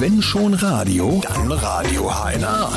Wenn schon Radio, dann Radio HNA.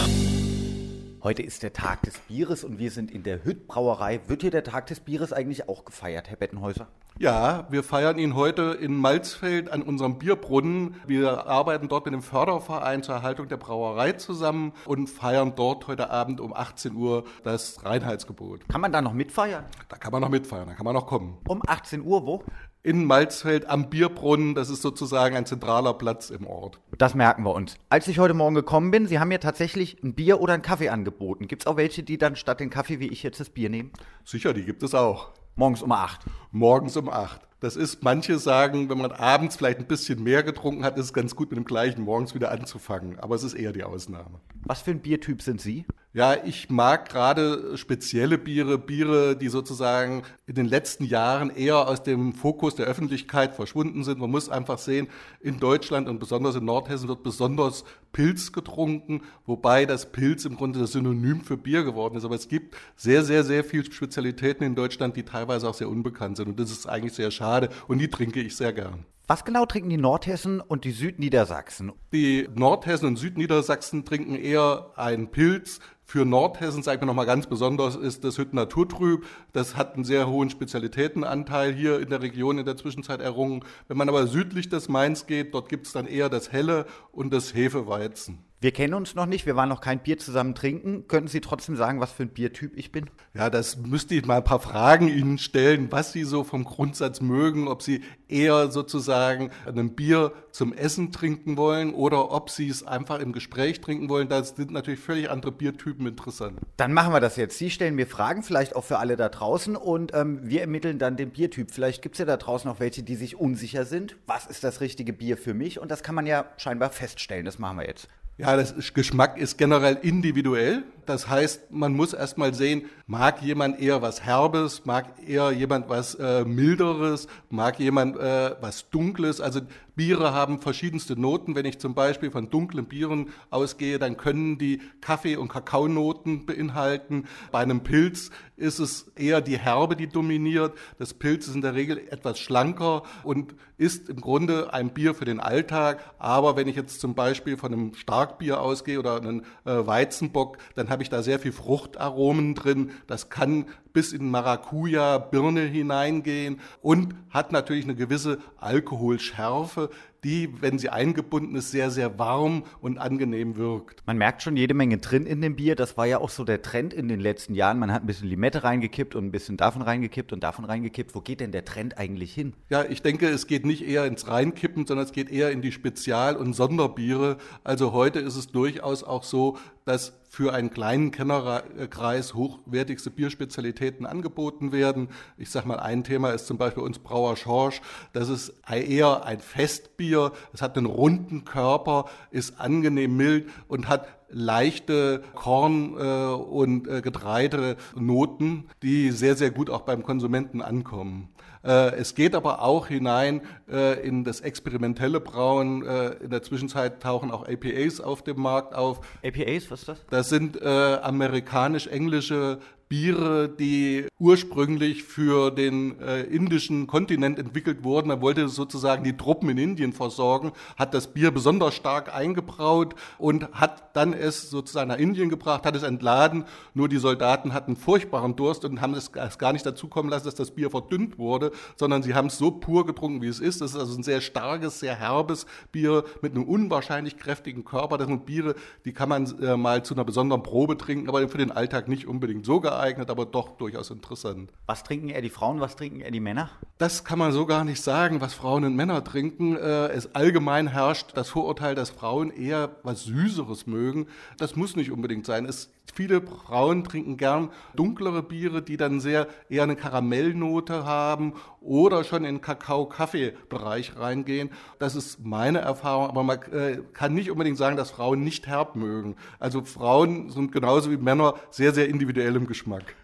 Heute ist der Tag des Bieres und wir sind in der Hütt Brauerei. Wird hier der Tag des Bieres eigentlich auch gefeiert, Herr Bettenhäuser? Ja, wir feiern ihn heute in Malzfeld an unserem Bierbrunnen. Wir arbeiten dort mit dem Förderverein zur Erhaltung der Brauerei zusammen und feiern dort heute Abend um 18 Uhr das Reinheitsgebot. Kann man da noch mitfeiern? Da kann man noch mitfeiern, da kann man noch kommen. Um 18 Uhr wo? In Malzfeld am Bierbrunnen, das ist sozusagen ein zentraler Platz im Ort. Das merken wir uns. Als ich heute Morgen gekommen bin, Sie haben mir tatsächlich ein Bier oder einen Kaffee angeboten. Gibt es auch welche, die dann statt den Kaffee wie ich jetzt das Bier nehmen? Sicher, die gibt es auch. Morgens um 8. Morgens um 8. Das ist, manche sagen, wenn man abends vielleicht ein bisschen mehr getrunken hat, ist es ganz gut mit dem gleichen morgens wieder anzufangen. Aber es ist eher die Ausnahme. Was für ein Biertyp sind Sie? Ja, ich mag gerade spezielle Biere, Biere, die sozusagen in den letzten Jahren eher aus dem Fokus der Öffentlichkeit verschwunden sind. Man muss einfach sehen, in Deutschland und besonders in Nordhessen wird besonders Pilz getrunken, wobei das Pilz im Grunde das Synonym für Bier geworden ist. Aber es gibt sehr, sehr, sehr viele Spezialitäten in Deutschland, die teilweise auch sehr unbekannt sind. Und das ist eigentlich sehr schade und die trinke ich sehr gern. Was genau trinken die Nordhessen und die Südniedersachsen? Die Nordhessen und Südniedersachsen trinken eher einen Pilz. Für Nordhessen, sage ich mir nochmal ganz besonders, ist das Hütten Naturtrüb. Das hat einen sehr hohen Spezialitätenanteil hier in der Region in der Zwischenzeit errungen. Wenn man aber südlich des Mainz geht, dort gibt es dann eher das Helle und das Hefeweizen. Wir kennen uns noch nicht, wir waren noch kein Bier zusammen trinken. Könnten Sie trotzdem sagen, was für ein Biertyp ich bin? Ja, das müsste ich mal ein paar Fragen Ihnen stellen, was Sie so vom Grundsatz mögen, ob Sie eher sozusagen ein Bier zum Essen trinken wollen oder ob Sie es einfach im Gespräch trinken wollen. Da sind natürlich völlig andere Biertypen interessant. Dann machen wir das jetzt. Sie stellen mir Fragen, vielleicht auch für alle da draußen und ähm, wir ermitteln dann den Biertyp. Vielleicht gibt es ja da draußen auch welche, die sich unsicher sind. Was ist das richtige Bier für mich? Und das kann man ja scheinbar feststellen. Das machen wir jetzt. Ja, das Geschmack ist generell individuell. Das heißt, man muss erstmal sehen, mag jemand eher was Herbes, mag eher jemand was äh, Milderes, mag jemand äh, was Dunkles. Also Biere haben verschiedenste Noten. Wenn ich zum Beispiel von dunklen Bieren ausgehe, dann können die Kaffee- und Kakaonoten beinhalten. Bei einem Pilz ist es eher die Herbe, die dominiert. Das Pilz ist in der Regel etwas schlanker und ist im Grunde ein Bier für den Alltag. Aber wenn ich jetzt zum Beispiel von einem Starkbier ausgehe oder einem äh, Weizenbock, dann habe ich da sehr viel Fruchtaromen drin. Das kann bis in Maracuja, Birne hineingehen und hat natürlich eine gewisse Alkoholschärfe, die, wenn sie eingebunden ist, sehr, sehr warm und angenehm wirkt. Man merkt schon jede Menge drin in dem Bier. Das war ja auch so der Trend in den letzten Jahren. Man hat ein bisschen Limette reingekippt und ein bisschen davon reingekippt und davon reingekippt. Wo geht denn der Trend eigentlich hin? Ja, ich denke, es geht nicht eher ins Reinkippen, sondern es geht eher in die Spezial- und Sonderbiere. Also heute ist es durchaus auch so, dass für einen kleinen Kennerkreis hochwertigste Bierspezialitäten angeboten werden. Ich sage mal, ein Thema ist zum Beispiel uns Brauer Schorsch. Das ist eher ein Festbier. Es hat einen runden Körper, ist angenehm mild und hat leichte Korn- äh, und äh, Getreidenoten, die sehr, sehr gut auch beim Konsumenten ankommen. Äh, es geht aber auch hinein äh, in das experimentelle Brauen. Äh, in der Zwischenzeit tauchen auch APAs auf dem Markt auf. APAs, was ist das? Das sind amerikanisch-englische Biere, die ursprünglich für den äh, indischen Kontinent entwickelt wurden. Man wollte sozusagen die Truppen in Indien versorgen, hat das Bier besonders stark eingebraut und hat dann es sozusagen nach Indien gebracht, hat es entladen. Nur die Soldaten hatten furchtbaren Durst und haben es gar nicht dazu kommen lassen, dass das Bier verdünnt wurde, sondern sie haben es so pur getrunken, wie es ist. Das ist also ein sehr starkes, sehr herbes Bier mit einem unwahrscheinlich kräftigen Körper. Das sind Biere, die kann man äh, mal zu einer besonderen Probe trinken, aber für den Alltag nicht unbedingt so geeignet geeignet, aber doch durchaus interessant. Was trinken eher die Frauen, was trinken eher die Männer? Das kann man so gar nicht sagen, was Frauen und Männer trinken. Äh, es allgemein herrscht das Vorurteil, dass Frauen eher was Süßeres mögen. Das muss nicht unbedingt sein. Es Viele Frauen trinken gern dunklere Biere, die dann sehr eher eine Karamellnote haben oder schon in Kakao-Kaffee-Bereich reingehen. Das ist meine Erfahrung, aber man äh, kann nicht unbedingt sagen, dass Frauen nicht herb mögen. Also Frauen sind genauso wie Männer sehr, sehr individuell im Geschmack.